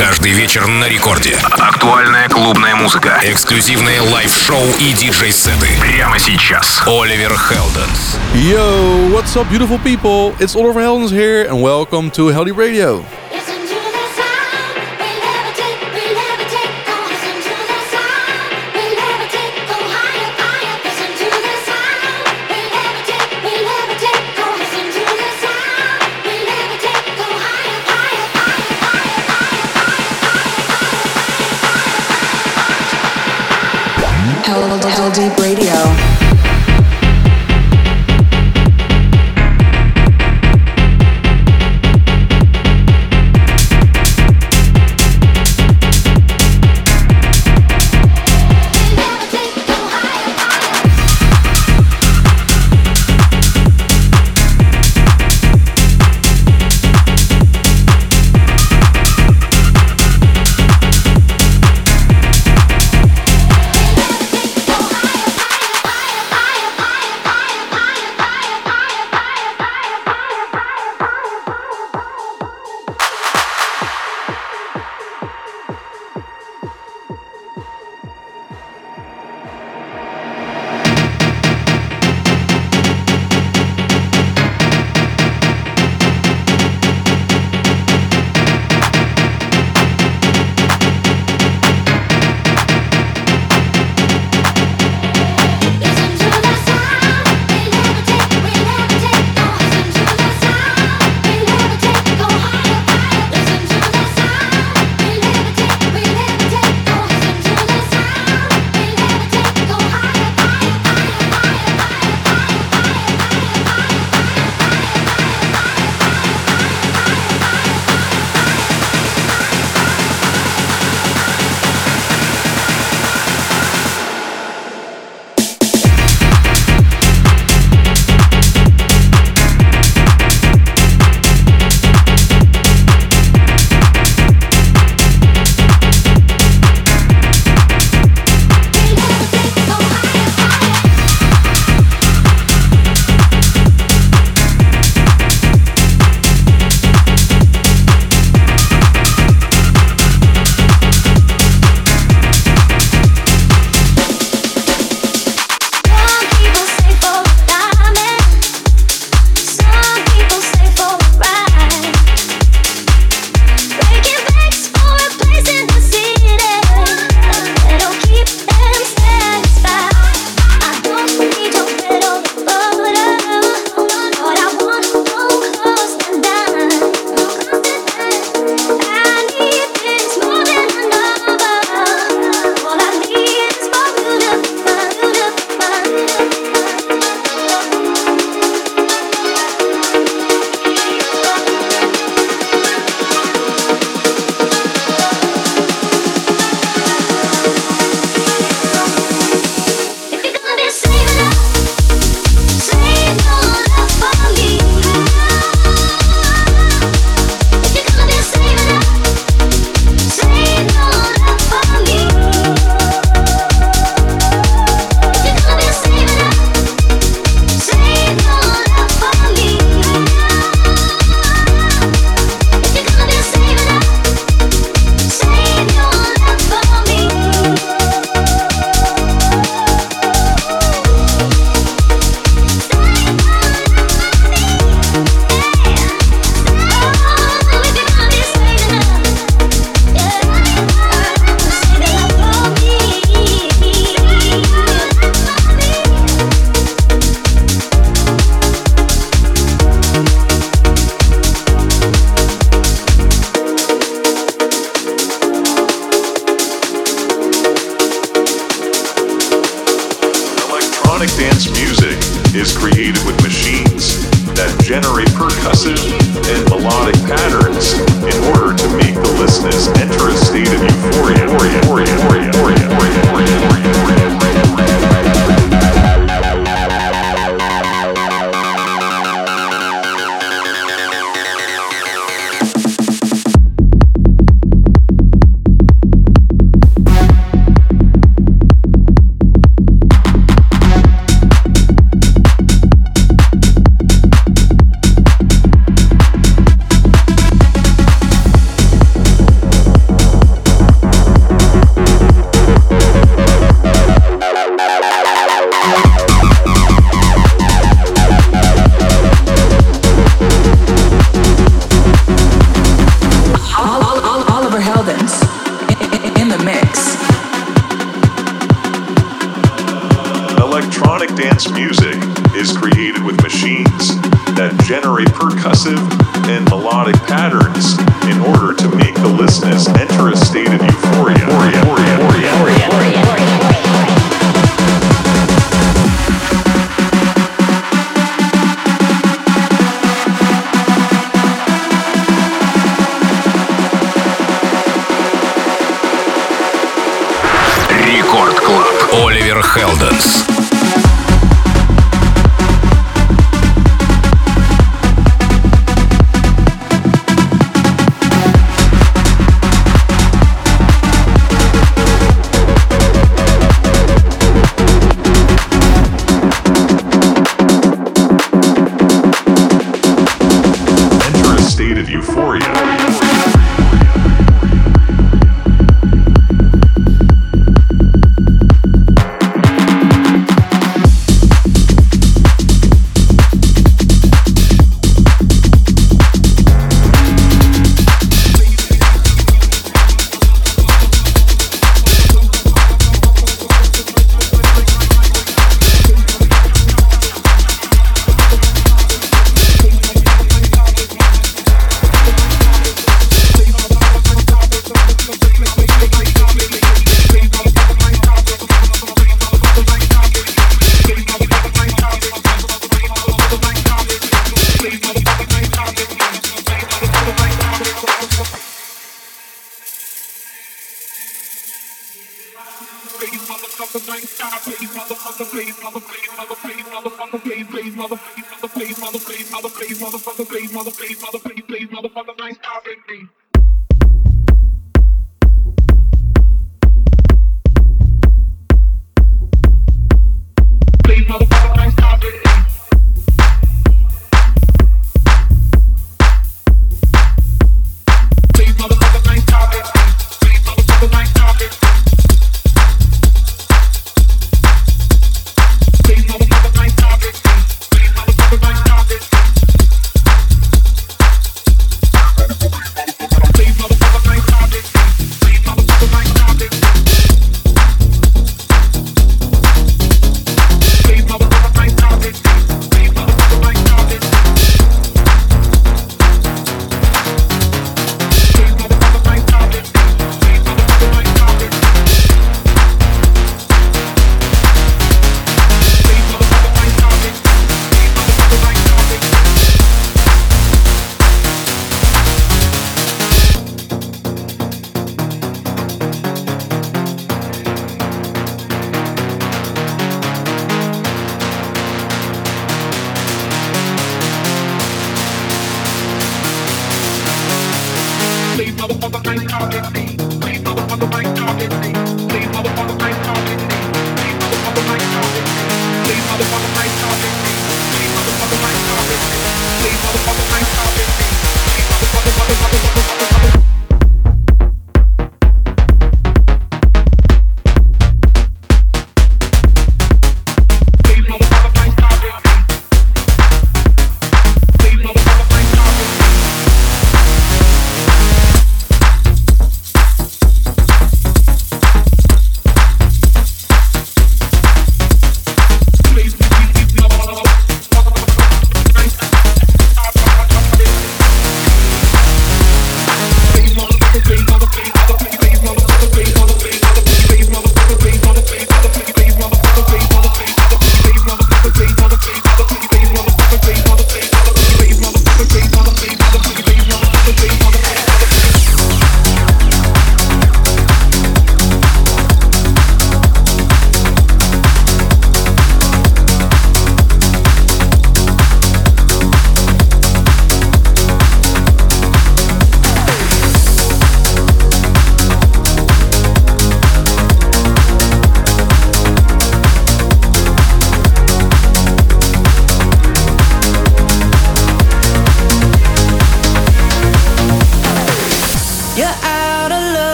Каждый вечер на рекорде. Актуальная клубная музыка. Эксклюзивные лайв-шоу и диджей-сеты. Прямо сейчас. Оливер Хелденс. Yo, what's up, beautiful people? It's Oliver Heldens here, and welcome to Healthy Radio.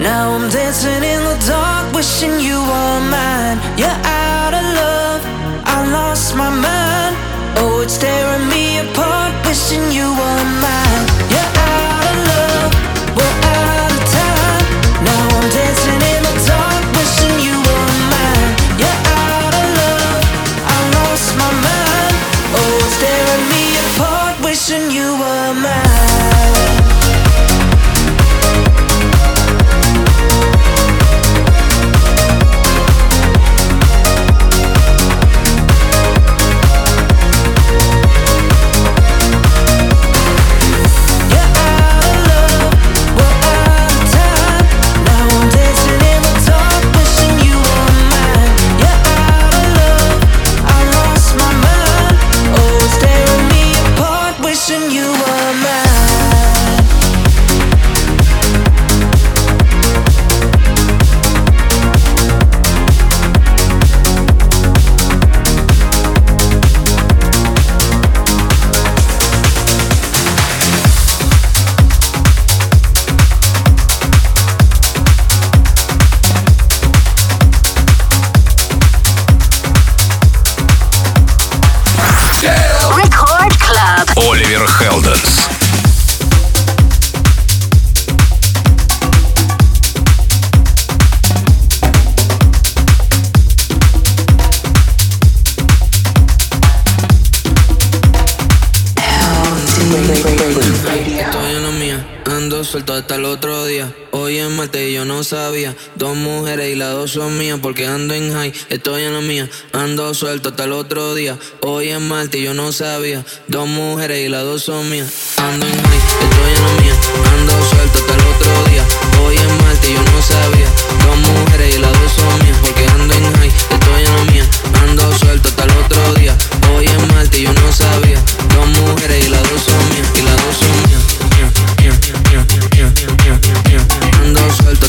Now I'm dancing in the dark, wishing you were mine. You're out of love, I lost my mind. Oh, it's tearing me apart, wishing you were mine. You're son porque ando en high, estoy en la mía, ando suelto hasta el otro día. Hoy es martes y yo no sabía, dos mujeres y las dos son mías. Ando en high, estoy en la mía, ando suelto hasta el otro día. Hoy es martes y yo no sabía, dos mujeres y las dos son mías porque ando en high, estoy en la mía, ando suelto hasta el otro día. Hoy es martes y yo no sabía, dos mujeres y las dos son mías y las dos son mías. Ando suelto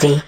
body.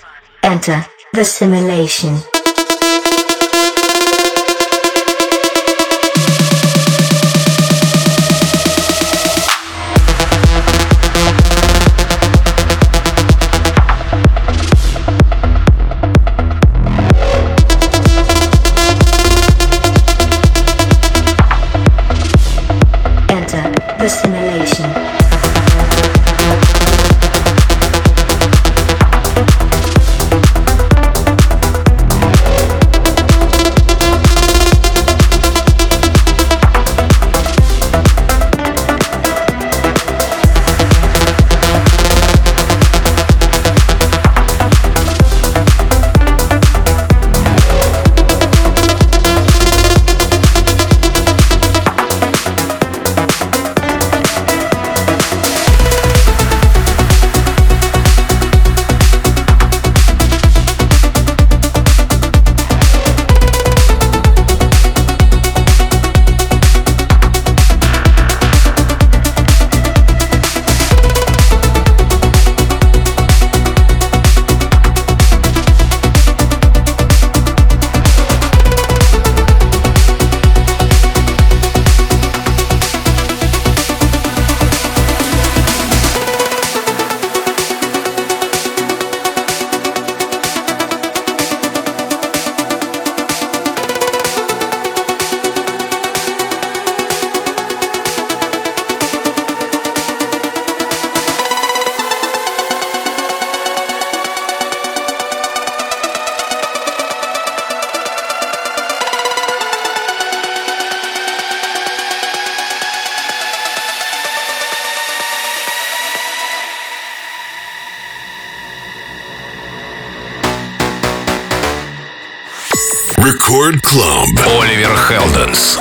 Рекорд Клаб. Оливер Хелденс.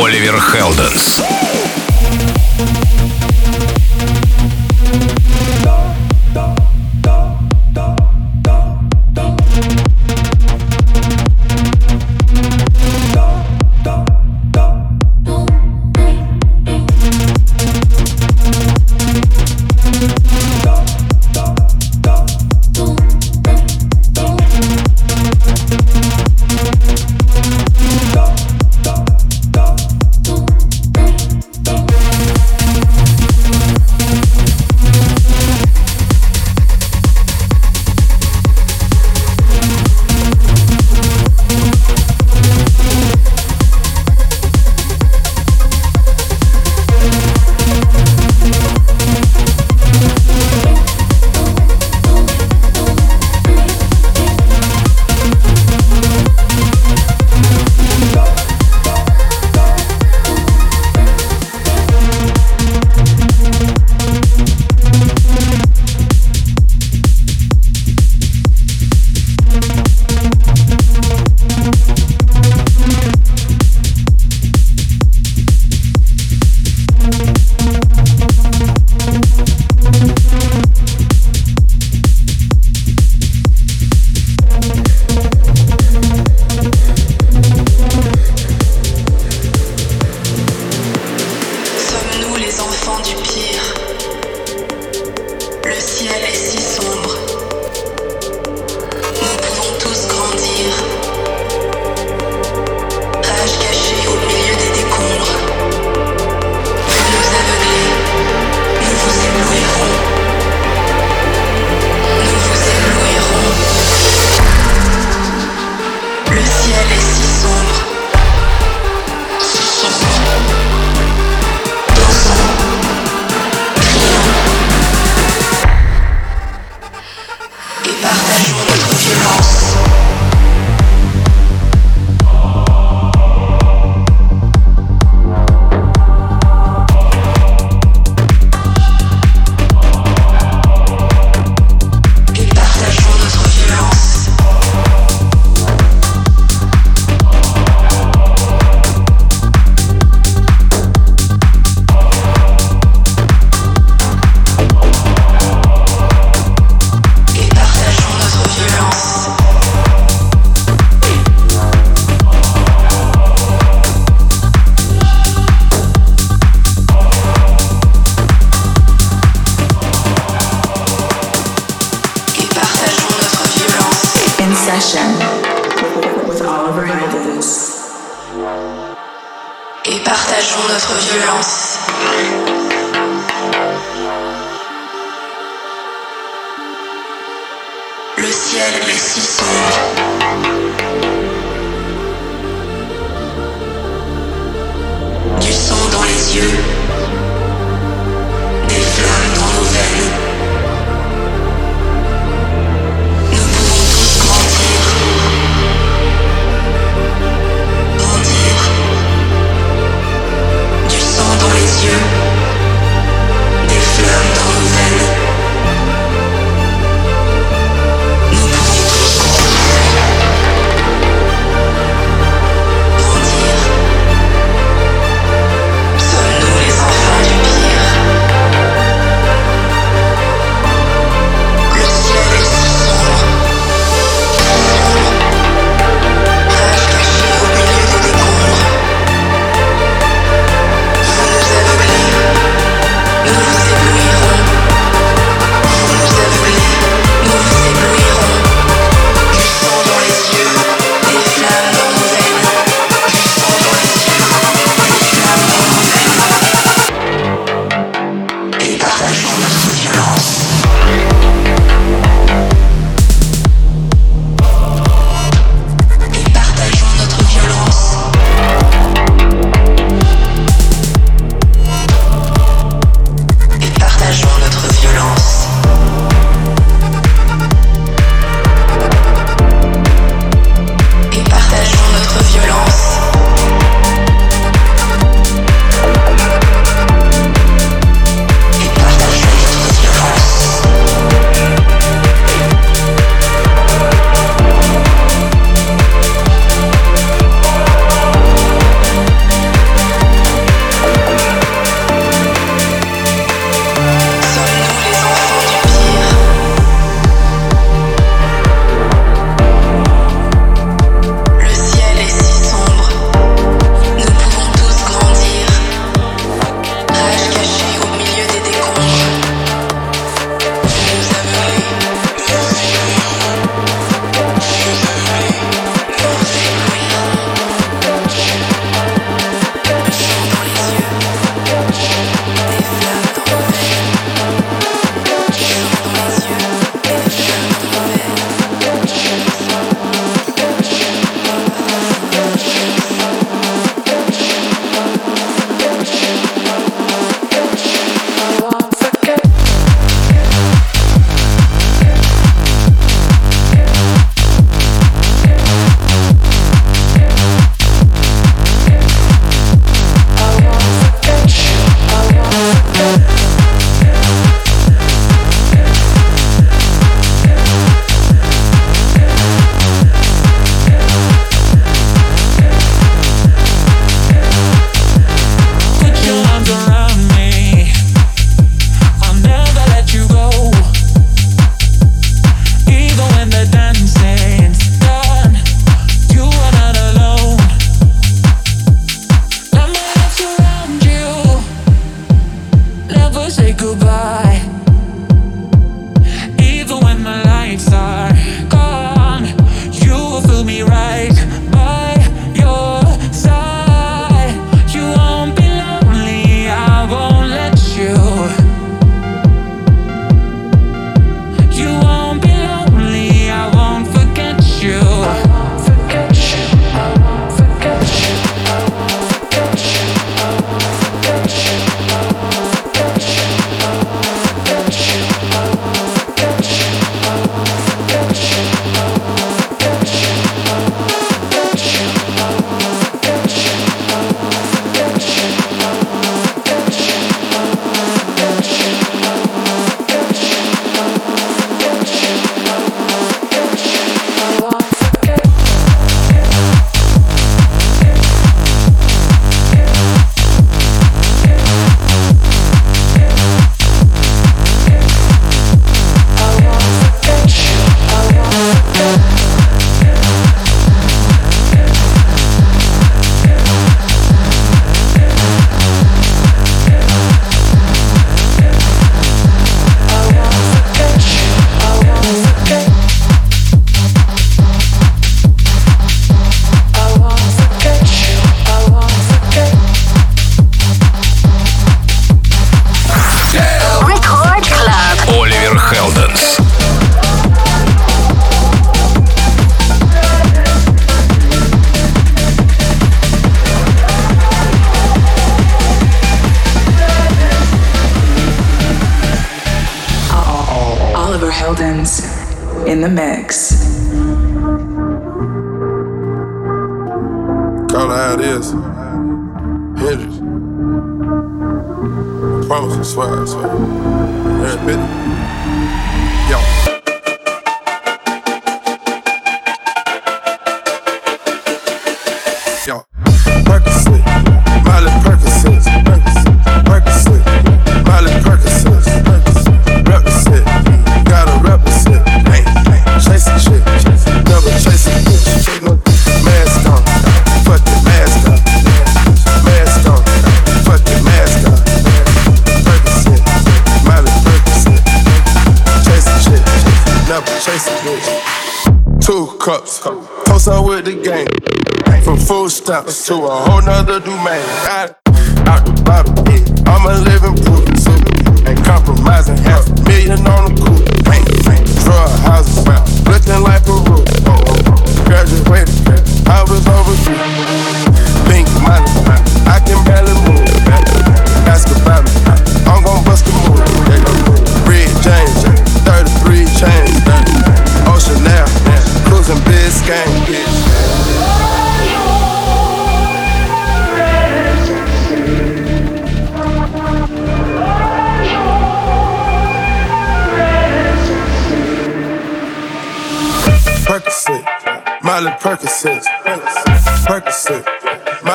Оливер Хелден. top to a whole nother domain.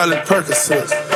Charlie Perkins.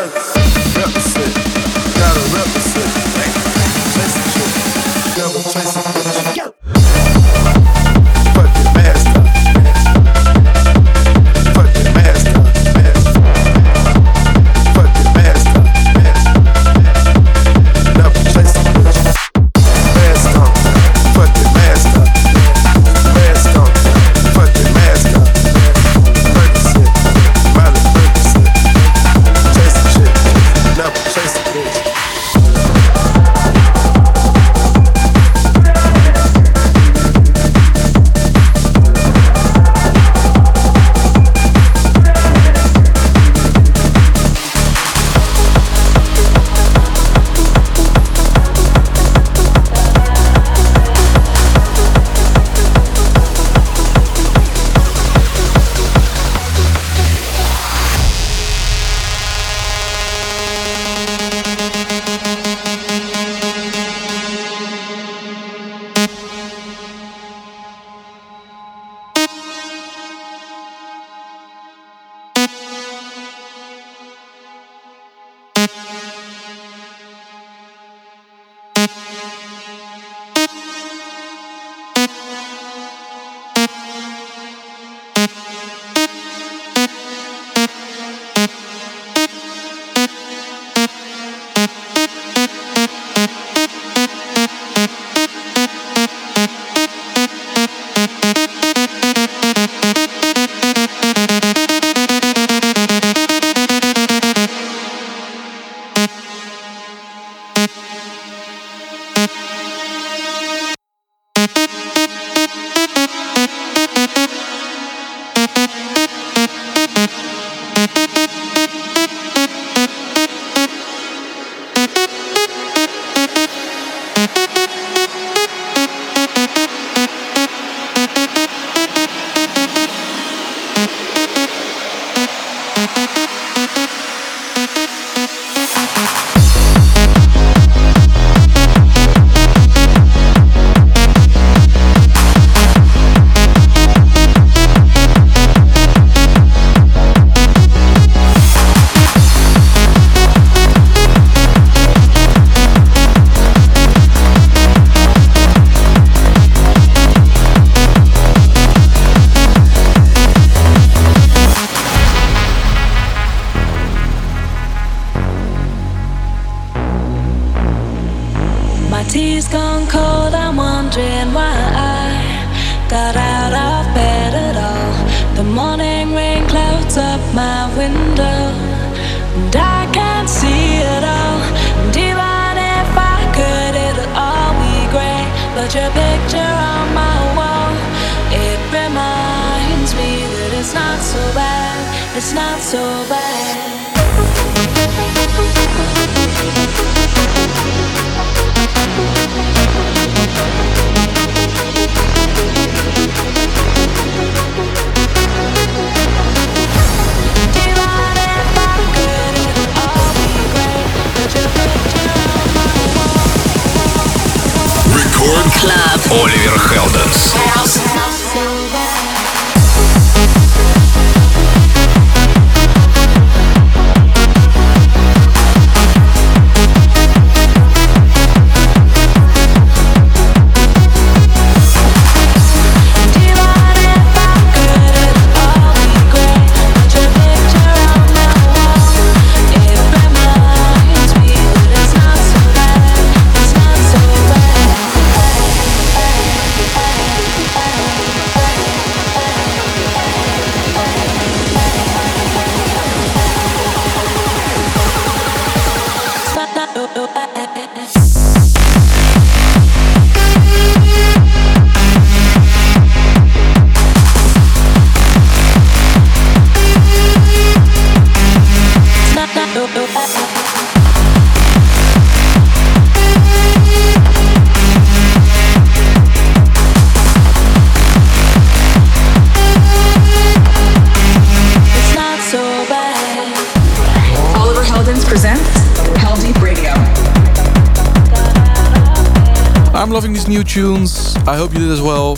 tunes. I hope you did as well.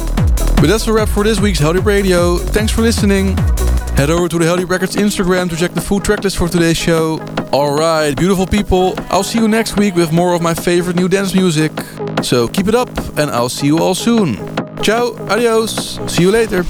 But that's a wrap for this week's Heldeep Radio. Thanks for listening. Head over to the Heldeep Records Instagram to check the full tracklist for today's show. Alright, beautiful people. I'll see you next week with more of my favorite new dance music. So keep it up, and I'll see you all soon. Ciao, adios, see you later.